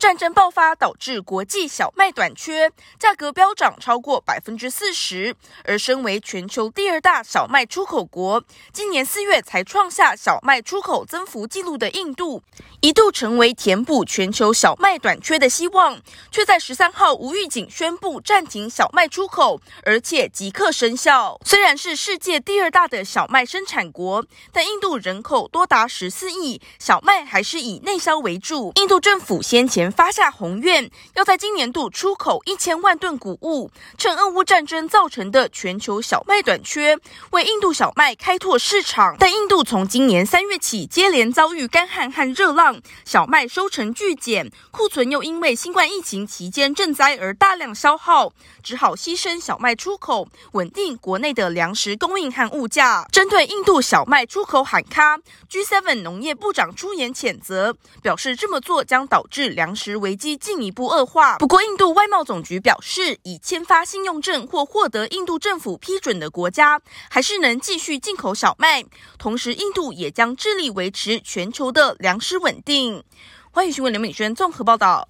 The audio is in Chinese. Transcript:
战争爆发，导致国际小麦短缺，价格飙涨超过百分之四十。而身为全球第二大小麦出口国，今年四月才创下小麦出口增幅纪录的印度，一度成为填补全球小麦短缺的希望，却在十三号无预警宣布暂停小麦出口，而且即刻生效。虽然是世界第二大的小麦生产国，但印度人口多达十四亿，小麦还是以内销为主。印度政府先。前发下宏愿，要在今年度出口一千万吨谷物，趁俄乌战争造成的全球小麦短缺，为印度小麦开拓市场。但印度从今年三月起接连遭遇干旱和热浪，小麦收成巨减，库存又因为新冠疫情期间赈灾而大量消耗，只好牺牲小麦出口，稳定国内的粮食供应和物价。针对印度小麦出口喊卡，G7 农业部长出言谴责，表示这么做将导致。粮食危机进一步恶化。不过，印度外贸总局表示，已签发信用证或获得印度政府批准的国家，还是能继续进口小麦。同时，印度也将致力维持全球的粮食稳定。欢迎询问刘敏轩综合报道。